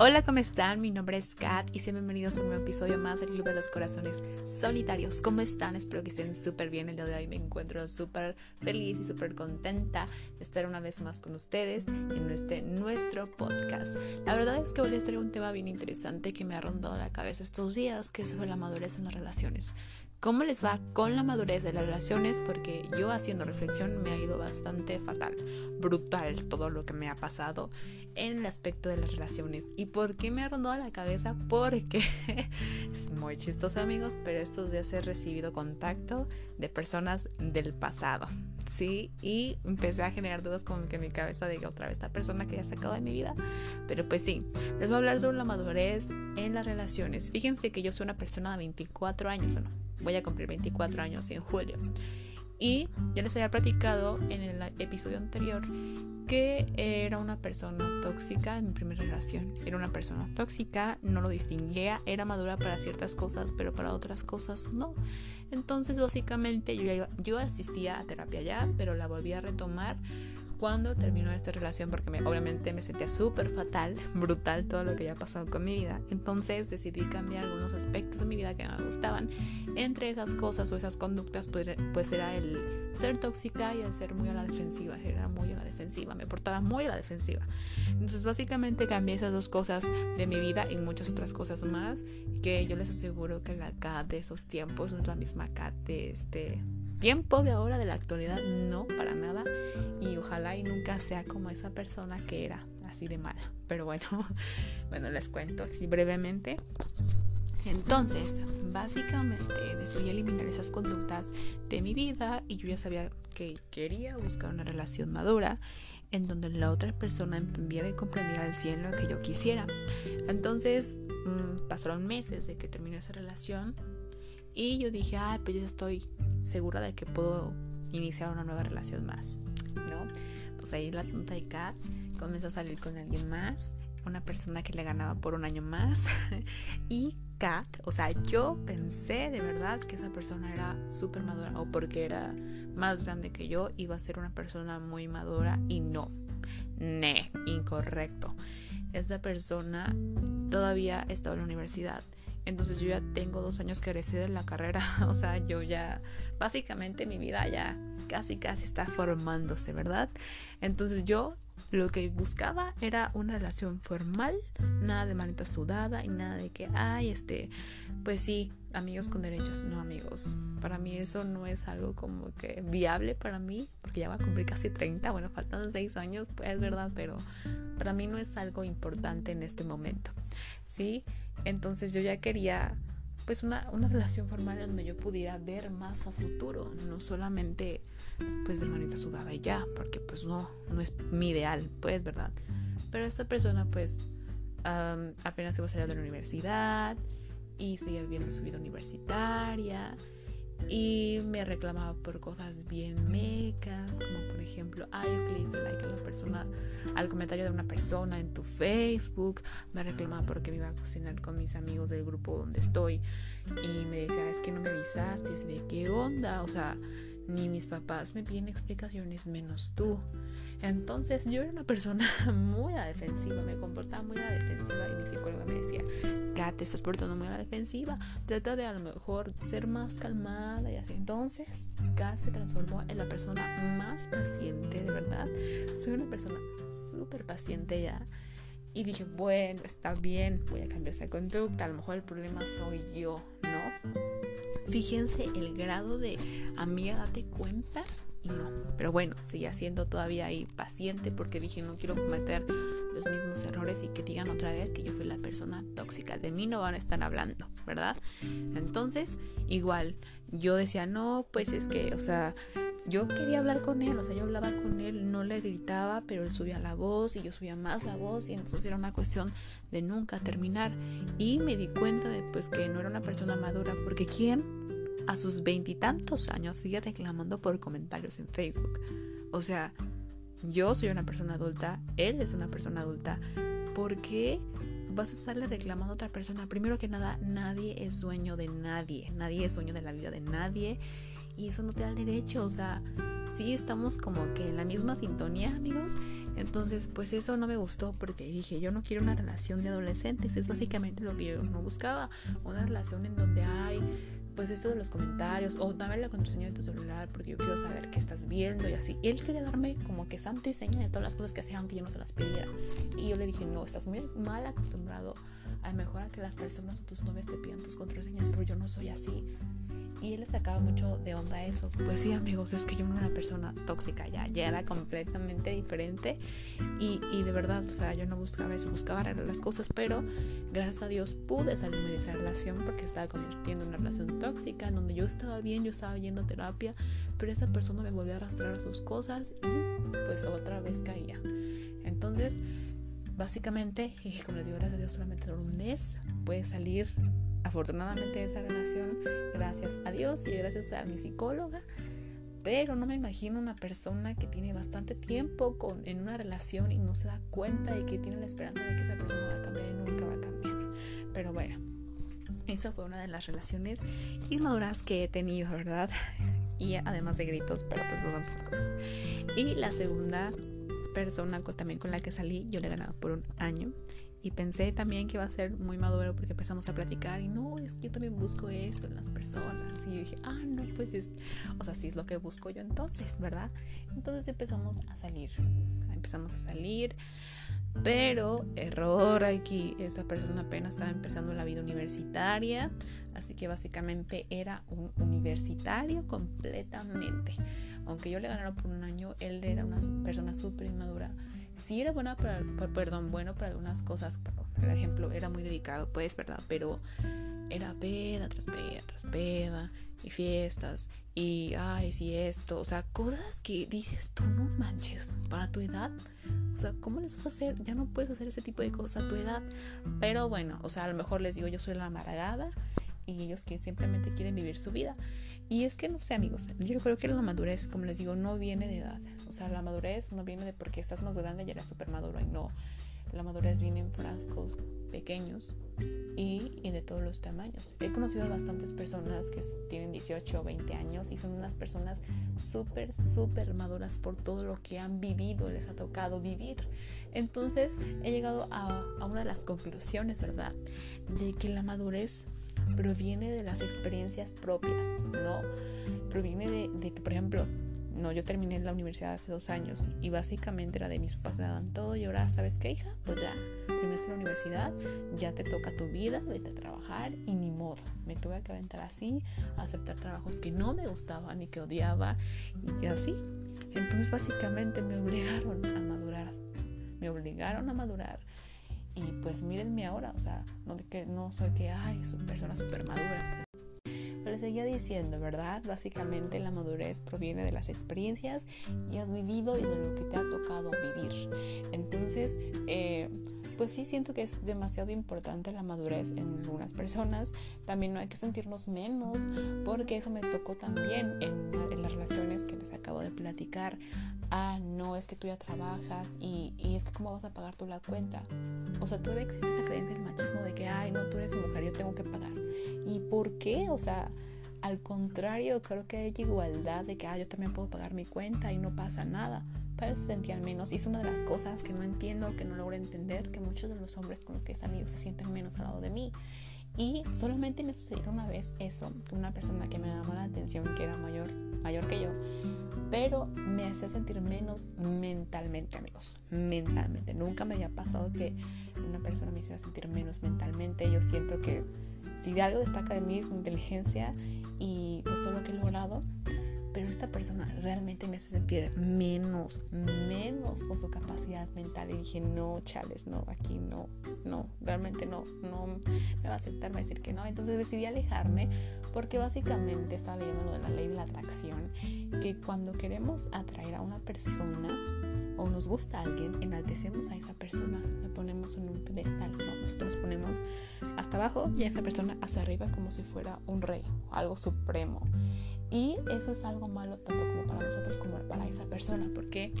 Hola, ¿cómo están? Mi nombre es Kat y sean bienvenidos a un nuevo episodio más del Club de los Corazones Solitarios. ¿Cómo están? Espero que estén súper bien. El día de hoy me encuentro súper feliz y súper contenta de estar una vez más con ustedes en este nuestro podcast. La verdad es que hoy les traigo un tema bien interesante que me ha rondado la cabeza estos días, que es sobre la madurez en las relaciones cómo les va con la madurez de las relaciones, porque yo haciendo reflexión me ha ido bastante fatal, brutal todo lo que me ha pasado en el aspecto de las relaciones. ¿Y por qué me ha rondado la cabeza? Porque es muy chistoso amigos, pero estos días he recibido contacto de personas del pasado, ¿sí? Y empecé a generar dudas como que en mi cabeza de otra vez esta persona que ya sacado de mi vida. Pero pues sí, les voy a hablar sobre la madurez en las relaciones. Fíjense que yo soy una persona de 24 años, bueno voy a cumplir 24 años en julio. Y ya les había platicado en el episodio anterior que era una persona tóxica en mi primera relación. Era una persona tóxica, no lo distinguía, era madura para ciertas cosas, pero para otras cosas no. Entonces básicamente yo, yo asistía a terapia ya, pero la volví a retomar cuando terminó esta relación porque me, obviamente me sentía súper fatal, brutal todo lo que había pasado con mi vida. Entonces decidí cambiar algunos aspectos de mi vida que no me gustaban. Entre esas cosas o esas conductas pues, pues era el ser tóxica y el ser muy a la defensiva. Era muy a la defensiva, me portaba muy a la defensiva. Entonces básicamente cambié esas dos cosas de mi vida y muchas otras cosas más que yo les aseguro que la Kat de esos tiempos no es la misma Kat de este tiempo de ahora, de la actualidad, no, para nada. Y ojalá y nunca sea como esa persona que era, así de mala. Pero bueno, bueno, les cuento así brevemente. Entonces, básicamente decidí eliminar esas conductas de mi vida y yo ya sabía que quería buscar una relación madura en donde la otra persona entendiera y comprendiera al 100 lo que yo quisiera. Entonces, mm, pasaron meses de que terminé esa relación y yo dije, ah, pues ya estoy segura de que puedo iniciar una nueva relación más, ¿no? Pues ahí la tonta de Kat comenzó a salir con alguien más, una persona que le ganaba por un año más y Kat, o sea, yo pensé de verdad que esa persona era súper madura o porque era más grande que yo iba a ser una persona muy madura y no, ne, incorrecto. Esta persona todavía estaba en la universidad entonces yo ya tengo dos años que egresé de la carrera. O sea, yo ya, básicamente mi vida ya casi, casi está formándose, ¿verdad? Entonces yo lo que buscaba era una relación formal, nada de manita sudada y nada de que, ay, este, pues sí, amigos con derechos, no amigos. Para mí eso no es algo como que viable para mí, porque ya va a cumplir casi 30, bueno, faltan 6 años, pues es verdad, pero para mí no es algo importante en este momento, ¿sí? Entonces yo ya quería pues una, una relación formal donde yo pudiera ver más a futuro, no solamente pues de manita sudada y ya, porque pues no, no es mi ideal, pues, ¿verdad? Pero esta persona pues apenas iba a salir de la universidad y seguía viviendo su vida universitaria y me reclamaba por cosas bien mecas, como por ejemplo, ay, es que le hice like a la persona, al comentario de una persona en tu Facebook, me reclamaba porque me iba a cocinar con mis amigos del grupo donde estoy y me decía, es que no me avisaste, y de qué onda, o sea, ni mis papás me piden explicaciones menos tú. Entonces yo era una persona muy a la defensiva, me comportaba muy a la defensiva y mi psicóloga me decía, Kat, te estás portando muy a la defensiva, trata de a lo mejor ser más calmada y así. Entonces Kat se transformó en la persona más paciente, de verdad. Soy una persona súper paciente ya. Y dije, bueno, está bien, voy a cambiar esa conducta, a lo mejor el problema soy yo, ¿no? Fíjense el grado de amiga, date cuenta y no. Pero bueno, seguía siendo todavía ahí paciente porque dije no quiero cometer los mismos errores y que digan otra vez que yo fui la persona tóxica. De mí no van a estar hablando, ¿verdad? Entonces, igual, yo decía, no, pues es que, o sea, yo quería hablar con él, o sea, yo hablaba con él, no le gritaba, pero él subía la voz y yo subía más la voz y entonces era una cuestión de nunca terminar. Y me di cuenta de pues que no era una persona madura, porque ¿quién a sus veintitantos años sigue reclamando por comentarios en Facebook. O sea, yo soy una persona adulta, él es una persona adulta. ¿Por qué vas a estarle reclamando a otra persona? Primero que nada, nadie es dueño de nadie. Nadie es dueño de la vida de nadie. Y eso no te da el derecho, o sea, sí estamos como que en la misma sintonía, amigos. Entonces, pues eso no me gustó porque dije, yo no quiero una relación de adolescentes, es básicamente lo que yo no buscaba, una relación en donde hay pues esto de los comentarios o dame la contraseña de tu celular porque yo quiero saber qué estás viendo y así. él quería darme como que santo y seña de todas las cosas que hacía aunque yo no se las pidiera. Y yo le dije, no, estás muy mal acostumbrado a mejor a que las personas o tus novias te pidan tus contraseñas, pero yo no soy así. Y él le sacaba mucho de onda eso. Pues sí, amigos, es que yo no era una persona tóxica, ya, ya era completamente diferente. Y, y de verdad, o sea, yo no buscaba eso, buscaba arreglar las cosas, pero gracias a Dios pude salirme de esa relación porque estaba convirtiendo en una relación tóxica, en donde yo estaba bien, yo estaba yendo a terapia, pero esa persona me volvió a arrastrar a sus cosas y pues otra vez caía. Entonces, básicamente, como les digo, gracias a Dios solamente por un mes puede salir afortunadamente esa relación, gracias a Dios y gracias a mi psicóloga, pero no me imagino una persona que tiene bastante tiempo con, en una relación y no se da cuenta y que tiene la esperanza de que esa persona va a cambiar y nunca va a cambiar. Pero bueno, esa fue una de las relaciones inmaduras que he tenido, ¿verdad? Y además de gritos, pero pues son otras cosas. Y la segunda persona también con la que salí, yo le he ganado por un año. Y pensé también que iba a ser muy maduro porque empezamos a platicar y no, es que yo también busco esto en las personas. Y dije, ah, no, pues es, o sea, sí es lo que busco yo entonces, ¿verdad? Entonces empezamos a salir, empezamos a salir, pero error aquí, esta persona apenas estaba empezando la vida universitaria, así que básicamente era un universitario completamente. Aunque yo le ganara por un año, él era una persona súper inmadura sí era buena para, perdón, bueno para algunas cosas, por ejemplo, era muy dedicado, pues, ¿verdad? Pero era peda tras peda tras peda y fiestas y, ay, sí, esto, o sea, cosas que dices, tú no manches, para tu edad, o sea, ¿cómo les vas a hacer? Ya no puedes hacer ese tipo de cosas a tu edad, pero bueno, o sea, a lo mejor les digo, yo soy la amargada y ellos que simplemente quieren vivir su vida. Y es que no sé, amigos, yo creo que la madurez, como les digo, no viene de edad. O sea, la madurez no viene de porque estás más grande y eres súper maduro. Y no, la madurez viene en frascos pequeños y, y, de todos los tamaños. He conocido a bastantes personas que tienen 18 o 20 años y son unas personas súper, súper maduras por todo lo que han vivido, les ha tocado vivir. Entonces he llegado a, a una de las conclusiones, ¿verdad? De que la madurez proviene de las experiencias propias, ¿no? Proviene de, que, por ejemplo, no, yo terminé la universidad hace dos años y básicamente era de mis papás me daban todo y ahora, ¿sabes qué, hija? Pues ya, terminaste la universidad, ya te toca tu vida, vete a trabajar y ni modo. Me tuve que aventar así, aceptar trabajos que no me gustaban y que odiaba y así. Entonces, básicamente me obligaron a madurar. Me obligaron a madurar y pues mírenme ahora, o sea, no, que, no soy que, ay, soy persona súper madura. Pues. Pero les seguía diciendo, ¿verdad? Básicamente la madurez proviene de las experiencias y has vivido y de lo que te ha tocado vivir. Entonces, eh, pues sí siento que es demasiado importante la madurez en algunas personas. También no hay que sentirnos menos, porque eso me tocó también en, las relaciones que les acabo de platicar. Ah, no, es que tú ya trabajas y, y, es que cómo vas a pagar tú la cuenta. O sea, todavía existe esa creencia del machismo de que, ay, no, tú eres mujer, yo tengo que pagar. ¿Y por qué? O sea, al contrario, creo que hay igualdad de que, ah, yo también puedo pagar mi cuenta y no pasa nada pero se sentían menos. Y es una de las cosas que no entiendo, que no logro entender, que muchos de los hombres con los que he salido se sienten menos al lado de mí. Y solamente me sucedió una vez eso, una persona que me llamó la atención, que era mayor, mayor que yo, pero me hacía sentir menos mentalmente, amigos, mentalmente. Nunca me había pasado que una persona me hiciera sentir menos mentalmente. Yo siento que si de algo destaca de mí es mi inteligencia y pues todo lo que he logrado, pero esta persona realmente me hace sentir menos, menos con su capacidad mental. Y dije, no, chales, no, aquí no, no, realmente no, no me va a aceptar, me va a decir que no. Entonces decidí alejarme porque básicamente estaba leyendo lo de la ley de la atracción, que cuando queremos atraer a una persona, o nos gusta a alguien, enaltecemos a esa persona, la ponemos en un pedestal, ¿no? Nosotros ponemos hasta abajo y a esa persona hacia arriba como si fuera un rey, algo supremo. Y eso es algo malo tanto como para nosotros como para esa persona, porque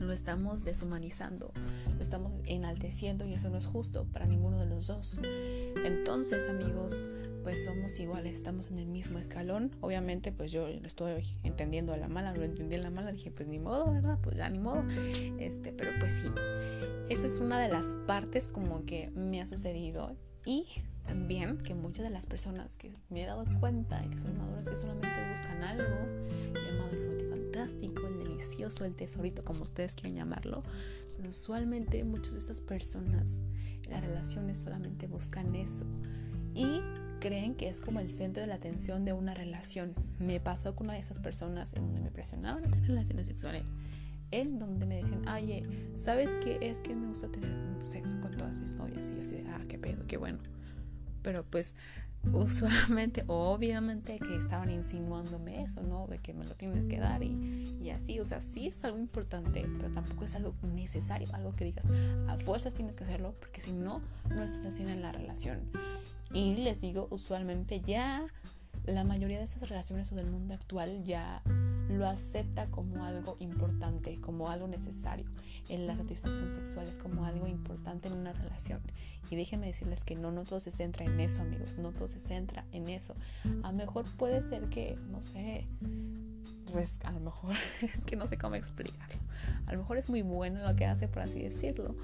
lo estamos deshumanizando, lo estamos enalteciendo y eso no es justo para ninguno de los dos. Entonces, amigos, pues somos iguales, estamos en el mismo escalón. Obviamente pues yo lo estoy entendiendo a la mala, lo entendí a la mala, dije pues ni modo, ¿verdad? Pues ya ni modo. Este, pero pues sí, esa es una de las partes como que me ha sucedido y también que muchas de las personas que me he dado cuenta de que son maduras que solamente buscan algo llamado el fruto fantástico, el delicioso, el tesorito, como ustedes quieran llamarlo, pero usualmente muchas de estas personas en las relaciones solamente buscan eso y creen que es como el centro de la atención de una relación. Me pasó con una de esas personas en donde me presionaban a tener relaciones sexuales en donde me decían, oye, ¿sabes qué? Es que me gusta tener sexo con todas mis novias. Y yo así de, ah, qué pedo, qué bueno pero pues usualmente, obviamente que estaban insinuándome eso, ¿no? De que me lo tienes que dar y, y, así, o sea, sí es algo importante, pero tampoco es algo necesario, algo que digas, a fuerzas tienes que hacerlo, porque si no, no estás haciendo en la relación. Y les digo, usualmente ya la mayoría de esas relaciones o del mundo actual ya lo acepta como algo importante, como algo necesario. En la satisfacción sexual es como algo importante en una relación. Y déjenme decirles que no, no todo se centra en eso, amigos, no todo se centra en eso. A lo mejor puede ser que, no sé, pues a lo mejor es que no sé cómo explicarlo. A lo mejor es muy bueno lo que hace, por así decirlo.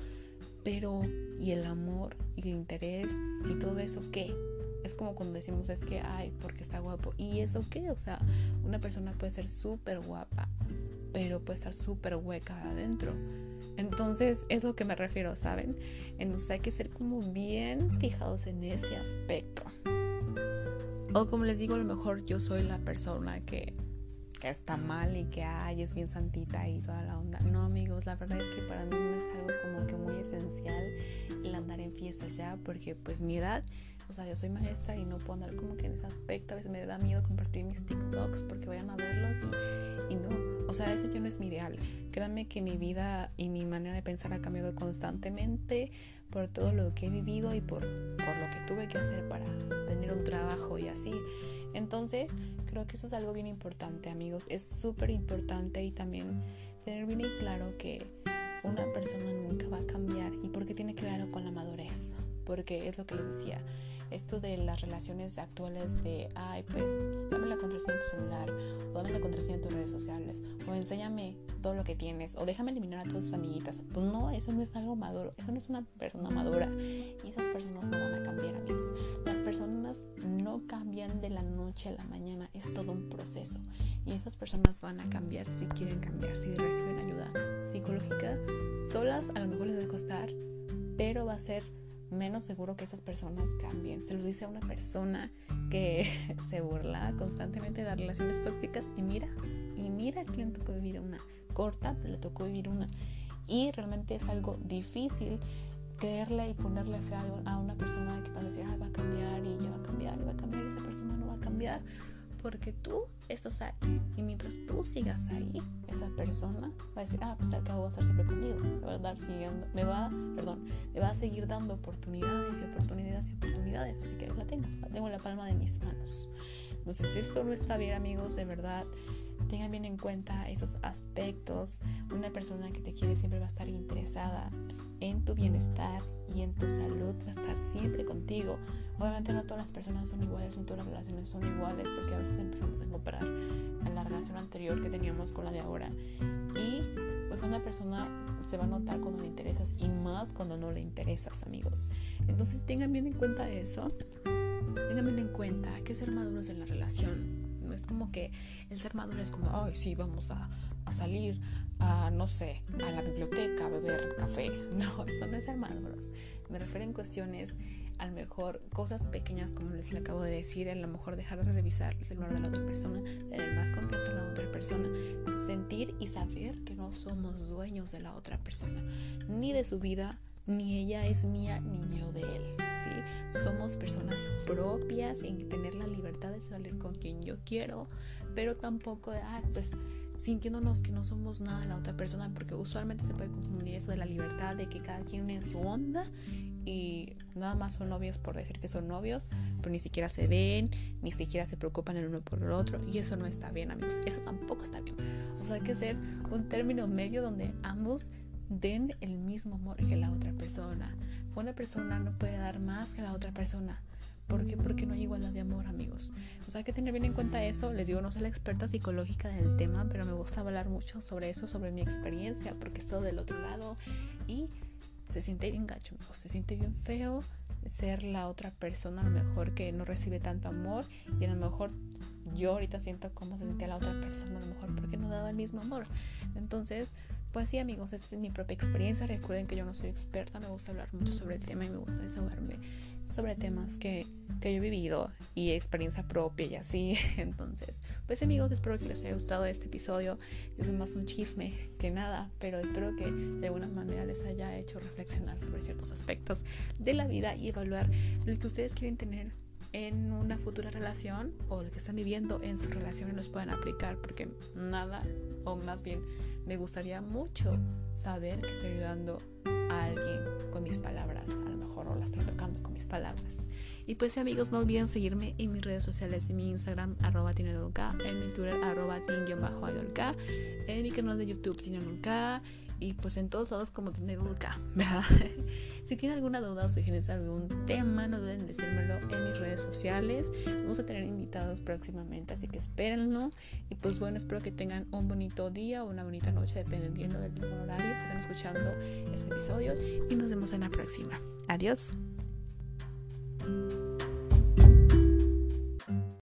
Pero, ¿y el amor y el interés y todo eso qué? es como cuando decimos es que, ay, porque está guapo. ¿Y eso qué? O sea, una persona puede ser súper guapa, pero puede estar súper hueca adentro. Entonces es lo que me refiero, ¿saben? Entonces hay que ser como bien fijados en ese aspecto. O como les digo, a lo mejor yo soy la persona que, está mal y que ay, es bien santita y toda la onda. No, amigos, la verdad es que para mí no es algo como esencial el andar en fiestas ya, porque pues mi edad o sea, yo soy maestra y no puedo andar como que en ese aspecto. A veces me da miedo compartir mis TikToks porque vayan a verlos y, no. O sea, eso yo no es mi ideal. Créanme que mi vida y mi manera de pensar ha cambiado constantemente por todo lo que he vivido y por, por lo que tuve que hacer para tener un trabajo y así. Entonces, creo que eso es algo bien importante, amigos. Es súper importante y también tener bien claro que una persona nunca va a cambiar Porque es lo que les decía esto de las relaciones actuales de, ay, pues dame la contraseña de tu celular, o dame la contraseña de tus redes sociales, o enséñame todo lo que tienes, o déjame eliminar a todas tus amiguitas. Pues no, eso no es algo maduro, eso no es una persona madura. Y esas personas no van a cambiar, amigos. Las personas no cambian de la noche a la mañana, es todo un proceso. Y esas personas van a cambiar si quieren cambiar, si reciben ayuda psicológica. Solas a lo mejor les va a costar, pero va a ser menos seguro que esas personas cambien. Se lo dice a una persona que se burla constantemente de las relaciones tóxicas y mira, y mira que le tocó vivir una corta, pero le tocó vivir una. Y realmente es algo difícil creerle y ponerle fe a una persona que va a decir, ah, va a cambiar y ya va a cambiar y va a cambiar y esa persona no va a cambiar porque tú estás ahí. Y mientras tú sigas ahí, esa persona va a decir, ah, pues al cabo va a estar siempre conmigo. Me va a dar siguiendo, me va, perdón, me va a seguir dando oportunidades y oportunidades y oportunidades. Así que la tengo, la tengo en la palma de mis manos. Entonces, esto no está bien, amigos, de verdad. Tengan bien en cuenta esos aspectos. Una persona que te quiere siempre va a estar interesada en tu bienestar y en tu salud, va a estar siempre contigo. Obviamente no todas las personas son iguales, no todas las relaciones son iguales, porque a veces empezamos a comparar en la relación anterior que teníamos con la de ahora. Y pues una persona se va a notar cuando le interesas y más cuando no le interesas, amigos. Entonces tengan bien en cuenta eso. Tengan bien en cuenta que ser maduros en la relación. No es como que el ser maduro es como, ay, sí, vamos a, salir a, no sé, a la biblioteca a beber café. No, eso no es ser maduros. Me refiero en cuestiones a lo mejor cosas pequeñas como les le acabo de decir, a lo mejor dejar de revisar el celular de la otra persona, tener más confianza en la otra persona, sentir y saber que no somos dueños de la otra persona, ni de su vida, ni ella es mía, ni yo de él, ¿sí? Somos personas propias en tener la libertad de salir con quien yo quiero, pero tampoco, ah, pues sintiéndonos que no somos nada de la otra persona, porque usualmente se puede confundir eso de la libertad, de que cada quien en su onda y nada más son novios por decir que son novios, pero ni siquiera se ven, ni siquiera se preocupan el uno por el otro, y eso no está bien, amigos, eso tampoco está bien. O sea, hay que ser un término medio donde ambos den el mismo amor que la otra persona. Una persona no puede dar más que la otra persona, ¿Por qué? Porque no hay igualdad de amor, amigos. O sea, hay que tener bien en cuenta eso. Les digo, no soy la experta psicológica del tema, pero me gusta hablar mucho sobre eso, sobre mi experiencia, porque he estado del otro lado y se siente bien gacho, amigos. Se siente bien feo ser la otra persona, a lo mejor que no recibe tanto amor y a lo mejor yo ahorita siento cómo se sentía la otra persona, a lo mejor porque no daba el mismo amor. Entonces, pues sí, amigos, esa es mi propia experiencia. Recuerden que yo no soy experta, me gusta hablar mucho sobre el tema y me gusta desahogarme sobre temas que, que yo he vivido y experiencia propia y así. Entonces, pues amigos, espero que les haya gustado este episodio. Es más un chisme que nada, pero espero que de alguna manera les haya hecho reflexionar sobre ciertos aspectos de la vida y evaluar lo que ustedes quieren tener en una futura relación o lo que están viviendo en su relación y los puedan aplicar porque nada o más bien me gustaría mucho saber que estoy ayudando a alguien con mis palabras a lo mejor o la estoy tocando con mis palabras. Y pues amigos no olviden seguirme en mis redes sociales en mi Instagram arroba en mi Twitter arroba en mi canal de YouTube tinedolk y pues en todos lados como tiene K, ¿verdad? si tienen alguna duda o sugerencia algún tema, no duden en decírmelo en mis redes sociales. Vamos a tener invitados próximamente, así que espérenlo. Y pues bueno, espero que tengan un bonito día o una bonita noche, dependiendo del horario que estén escuchando este episodio. Y nos vemos en la próxima. Adiós.